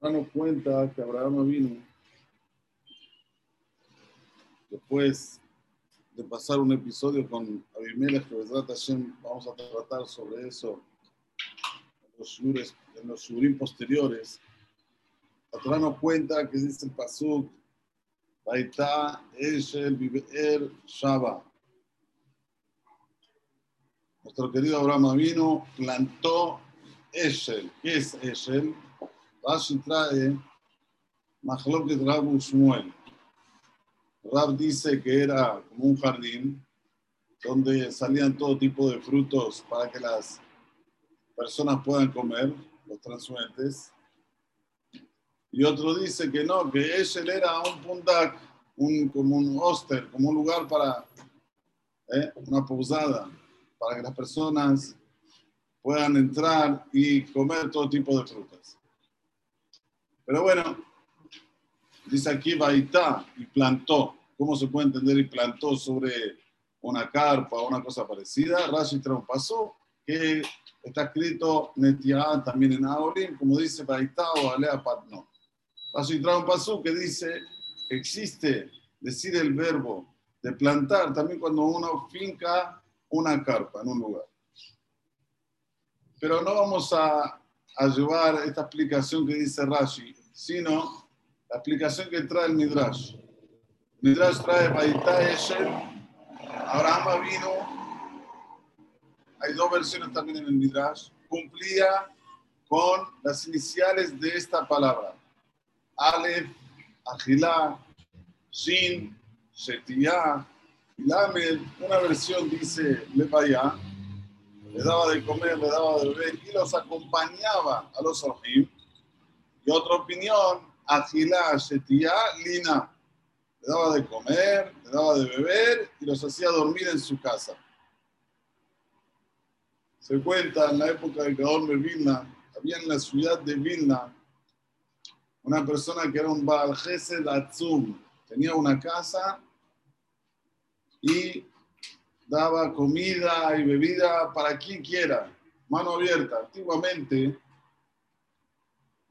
Damos cuenta que Abraham vino después de pasar un episodio con Abimelech, que vamos a tratar sobre eso en los shurim, en los posteriores. La nos cuenta que dice el Pasuk, Baita Eshel Viver Shaba. Nuestro querido Abraham vino, plantó Eshel. ¿Qué es Eshel? Rashi trae Mahloket Rabu Shmuel. Rab dice que era como un jardín donde salían todo tipo de frutos para que las personas puedan comer, los transuentes. Y otro dice que no, que Eshel era un pundak, un, como un hoster, como un lugar para ¿eh? una posada, para que las personas puedan entrar y comer todo tipo de frutas. Pero bueno, dice aquí Baitá y plantó. ¿Cómo se puede entender y plantó sobre una carpa o una cosa parecida? Rashi paso que está escrito Netiá también en Aorim, como dice Baitá o Alea Patno. Rashi paso que dice existe decir el verbo de plantar también cuando uno finca una carpa en un lugar. Pero no vamos a, llevar esta explicación que dice Rashi, sino la explicación que trae el Midrash. Midrash trae Baita Esher, Abraham vino, hay dos versiones también en el Midrash, cumplía con las iniciales de esta palabra. Aleph, Agilá, Shin, Shetiyah, Lamed, una versión dice Lepayá, le daba de comer, le daba de beber y los acompañaba a los Orhim. Y otra opinión, Agilá, Shetiyá, Lina. Le daba de comer, le daba de beber y los hacía dormir en su casa. Se cuenta en la época de Gaon de Vilna, había en la ciudad de Vilna una persona que era un Baal Gesed Atzum. Tenía una casa y daba comida y bebida para quien quiera, mano abierta. Antiguamente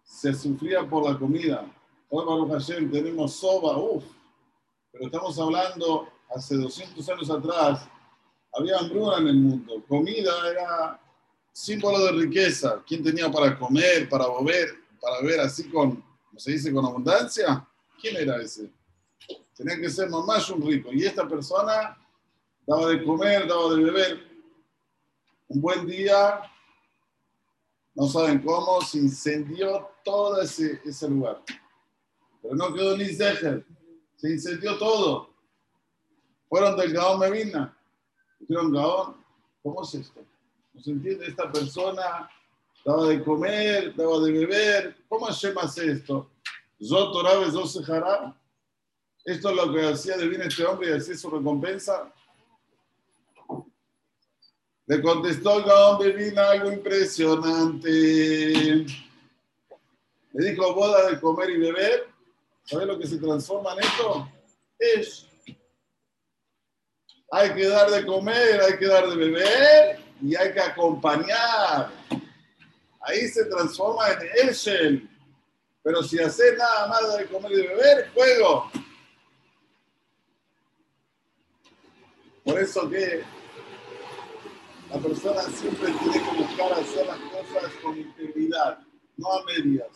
se sufría por la comida. Hoy, Baruch Hashem, tenemos soba, uff, pero estamos hablando hace 200 años atrás, había hambruna en el mundo. Comida era símbolo de riqueza. ¿Quién tenía para comer, para beber, para beber así con, se dice, con abundancia? ¿Quién era ese? Tenía que ser mamás un rico. Y esta persona daba de comer, daba de beber. Un buen día, no saben cómo, se incendió todo ese, lugar. Pero no quedó ni se incendió todo. Fueron del Gaón Medina. Dijeron, Gaón, ¿cómo es esto? ¿No se entiende? Esta persona daba de comer, daba de beber. ¿Cómo Hashem hace esto? Zotorabe, Zosejará. Esto es lo que hacía de bien este hombre y hacía su recompensa. Le contestó el Gaón de algo impresionante. Le dijo, boda de comer y beber. ¿Sabes lo que se transforma en esto? Es. Hay que dar de comer, hay que dar de beber y hay que acompañar. Ahí se transforma en Eshel. Pero si hace nada más de comer y beber, juego. Por eso que la persona siempre tiene que buscar hacer las cosas con integridad, no a medias.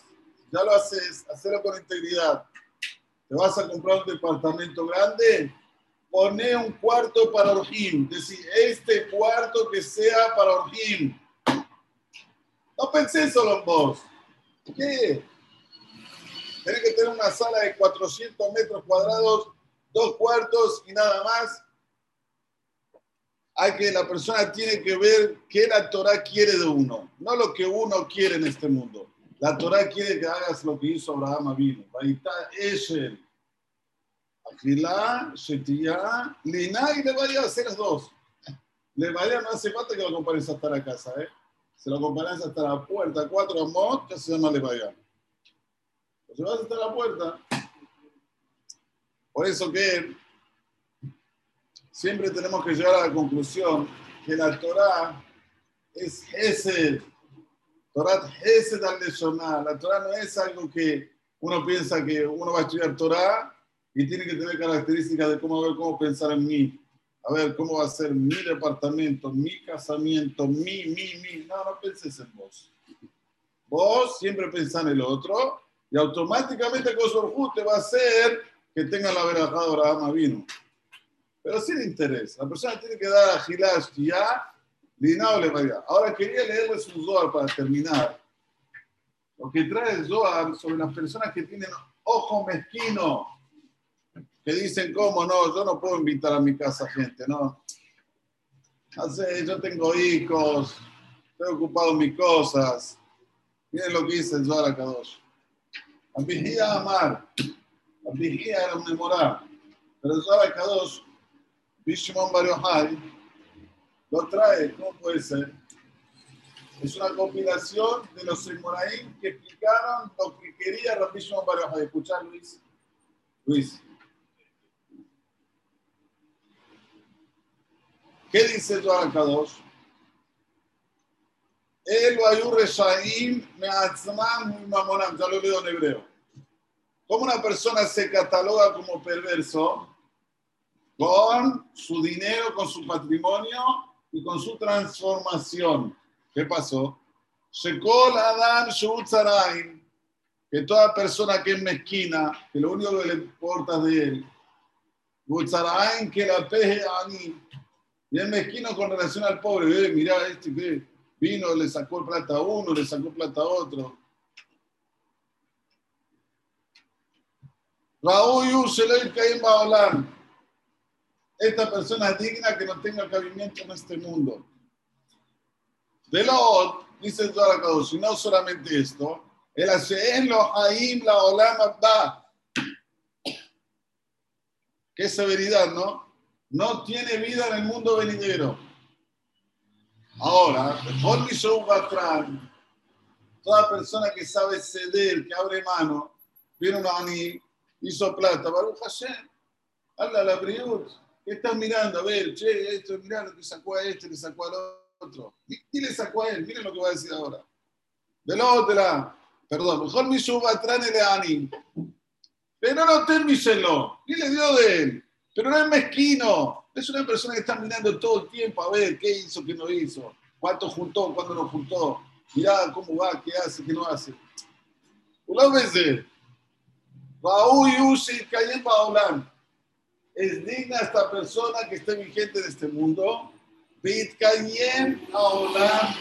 Ya lo haces, hacerlo con integridad. Te vas a comprar un departamento grande, pone un cuarto para Orjim. Decir, este cuarto que sea para Orjim. No pensé solo en vos. ¿Qué? Tienes que tener una sala de 400 metros cuadrados, dos cuartos y nada más hay que, la persona tiene que ver qué la Torah quiere de uno, no lo que uno quiere en este mundo. La Torah quiere que hagas lo que hizo Abraham Avinu. Eshel, Agilá, Shetiyá, Liná y le vaya a hacer las dos. Le vaya no hace falta que lo acompañes hasta la casa, ¿eh? Se lo acompañas hasta la puerta, cuatro amot, que se llama le vaya. Lo llevas hasta la puerta. Por eso que siempre tenemos que llegar a la conclusión que la Torah es ese. Torah es La Torah no es algo que uno piensa que uno va a estudiar Torah y tiene que tener características de cómo ver cómo pensar en mí. A ver, cómo va a ser mi departamento, mi casamiento, mi, mi, mi. No, no penses en vos. Vos siempre pensás en el otro y automáticamente con te va a hacer que tenga la verajada de Abraham vino. Pero sin interés. La persona tiene que dar a Gilash ya, no le vaya. Ahora quería leerles un Zohar para terminar. Lo que trae el Zohar sobre las personas que tienen ojo mezquino, que dicen, ¿cómo no? Yo no puedo invitar a mi casa gente, ¿no? Yo tengo hijos, estoy ocupado en mis cosas. Miren lo que dice el Zohar dos. La vigía amar. La vigía era un memorar. Pero el Zohar dos Bishimon Bar lo trae, ¿cómo puede ser? Es una compilación de los Emoraim que explicaron lo que quería Rabbi Shimon Bar Yochai. Escuchar, Luis. Luis. ¿Qué dice Zohar Kadosh? El Ayur Reshaim Meatzman Mamonam. Ya lo leo en hebreo. ¿Cómo una persona se cataloga como perverso? Con su dinero, con su patrimonio y con su transformación. ¿Qué pasó? Shekol Adam Shutzarain, que toda persona que es mezquina, que lo único que le importa de él, Utzarain que la peje ani, y es mezquino con relación al pobre, eh, mirá este que vino, le sacó plata a uno, le sacó plata a otro. Raúl Yushelay Caim Baolam esta persona digna que no tenga cabimiento en este mundo. De lo dice el Zohar y no solamente esto, el en lo Haim la Olama da. Qué severidad, ¿no? No tiene vida en el mundo venidero. Ahora, toda persona que sabe ceder, que abre mano, viene un ani, hizo plata, Baruch Hashem, habla la briut estás mirando? A ver, che, esto, mirá lo que sacó a este, le sacó al otro. ¿Y le sacó a él? Miren lo que va a decir ahora. De la otra, perdón, mejor mi suba de ani. Pero no termíselo. ¿Qué le dio de él? Pero no es mezquino. Es una persona que está mirando todo el tiempo a ver qué hizo, qué no hizo, cuánto juntó, cuándo no juntó. Mirá cómo va, qué hace, qué no hace. Una vez, Raúl Yusi Cayén Paulán es digna esta persona que esté vigente en este mundo. Bitkayem Aolam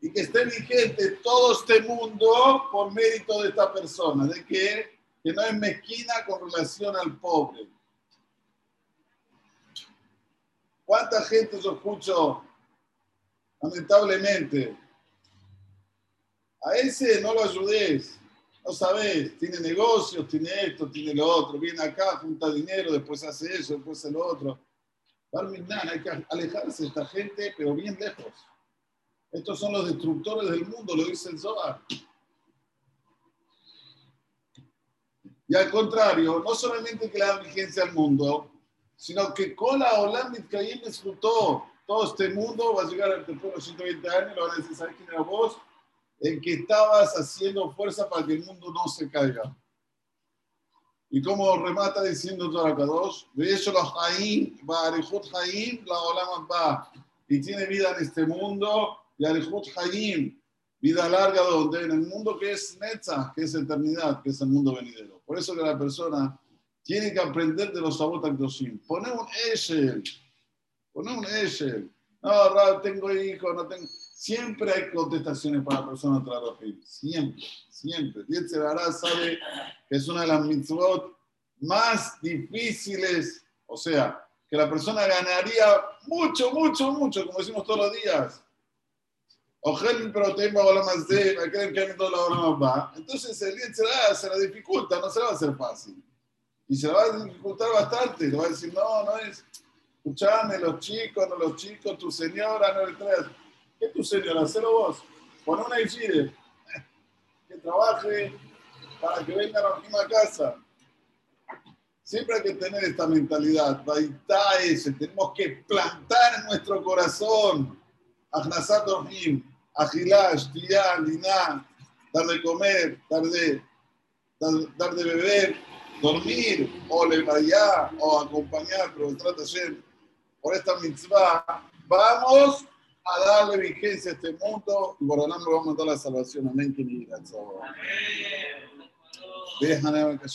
Y que esté vigente todo este mundo por mérito de esta persona, de que, no es mezquina con relación al pobre. ¿Cuánta gente yo escucho, lamentablemente? A ese no lo ayudes no sabes, tiene negocios, tiene esto, tiene lo otro, viene acá, junta dinero, después hace eso, después hace lo otro. Barminan, hay que alejarse de esta gente, pero bien lejos. Estos son los destructores del mundo, lo dice el Zohar. Y al contrario, no solamente que le dan vigencia al mundo, sino que con la Olam Caín disfrutó todo este mundo, va a llegar después de los 120 años, lo van a decir, ¿sabes quién era vos? En que estabas haciendo fuerza para que el mundo no se caiga. Y como remata diciendo Torakadosh, de eso los Jaim, va Jaim, la Olam va. Y tiene vida en este mundo, y Arejut Jaim, vida larga donde en el mundo que es Netza, que es eternidad, que es el mundo venidero. Por eso que la persona tiene que aprender de los Sabot Akdoshim. Poner un Eshel, poner un Eshel. No, tengo hijos, no tengo. Siempre hay contestaciones para la persona trabajar. Siempre, siempre. Yetzerara sabe que es una de las mitzvot más difíciles. O sea, que la persona ganaría mucho, mucho, mucho, como decimos todos los días. Ojel pero tengo la más de, me creen que toda la hora va. Entonces el Yetzerara se la dificulta, no se la va a hacer fácil. Y se la va a dificultar bastante. Le va a decir, no, no es. Escuchame, los chicos, no los chicos, tu señora, no le traes ¿Qué tu señora? Hacelo vos. Pon una IGIDE. Que trabaje para que venga a la misma casa. Siempre hay que tener esta mentalidad. ese. Tenemos que plantar en nuestro corazón Ahnasat Ohim, Agilá, Shtiá, Liná, dar de comer, dar de, dar, de beber, dormir, o levayá, o acompañar, pero trata de por esta mitzvah, vamos a darle vigencia a este mundo y por lo tanto vamos a dar la salvación. Amén. Amén. Déjame que